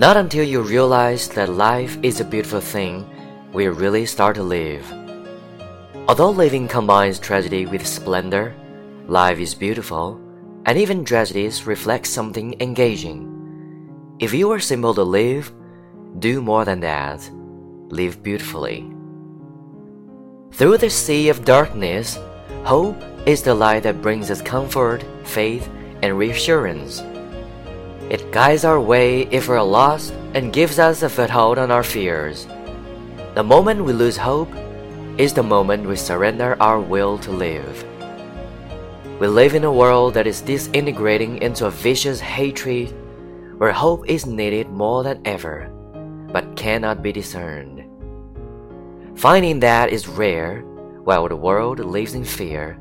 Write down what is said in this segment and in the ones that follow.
Not until you realize that life is a beautiful thing you really start to live. Although living combines tragedy with splendor, life is beautiful, and even tragedies reflect something engaging. If you are simple to live, do more than that. Live beautifully. Through the sea of darkness, hope is the light that brings us comfort, faith, and reassurance. It guides our way if we're lost and gives us a foothold on our fears. The moment we lose hope is the moment we surrender our will to live. We live in a world that is disintegrating into a vicious hatred where hope is needed more than ever, but cannot be discerned. Finding that is rare while the world lives in fear.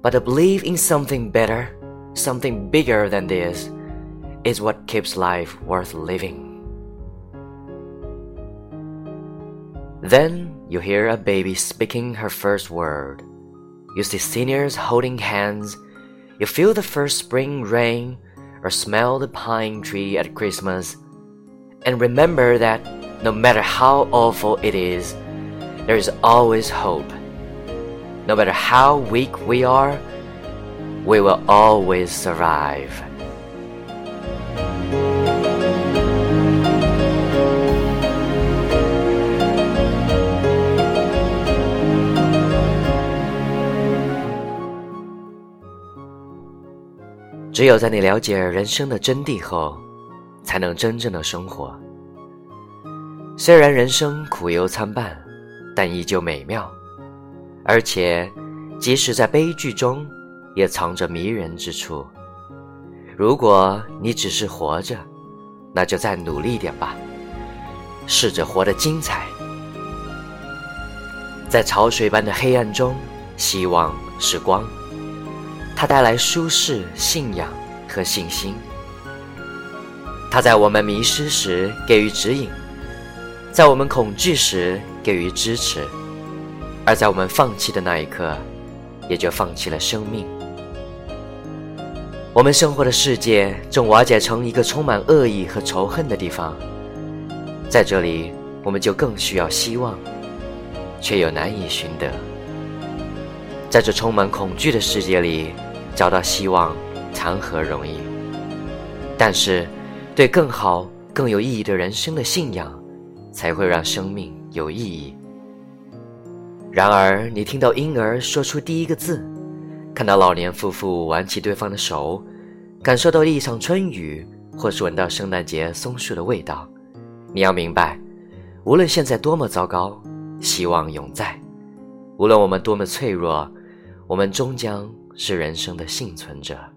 But to believe in something better, something bigger than this, is what keeps life worth living. Then you hear a baby speaking her first word. You see seniors holding hands. You feel the first spring rain or smell the pine tree at Christmas. And remember that no matter how awful it is, there is always hope. No matter how weak we are, we will always survive. 只有在你了解人生的真谛后，才能真正的生活。虽然人生苦忧参半，但依旧美妙。而且，即使在悲剧中，也藏着迷人之处。如果你只是活着，那就再努力点吧，试着活得精彩。在潮水般的黑暗中，希望是光。它带来舒适、信仰和信心。它在我们迷失时给予指引，在我们恐惧时给予支持，而在我们放弃的那一刻，也就放弃了生命。我们生活的世界正瓦解成一个充满恶意和仇恨的地方，在这里，我们就更需要希望，却又难以寻得。在这充满恐惧的世界里，找到希望谈何容易？但是，对更好、更有意义的人生的信仰，才会让生命有意义。然而，你听到婴儿说出第一个字，看到老年夫妇挽起对方的手，感受到一场春雨，或是闻到圣诞节松树的味道，你要明白，无论现在多么糟糕，希望永在；无论我们多么脆弱。我们终将是人生的幸存者。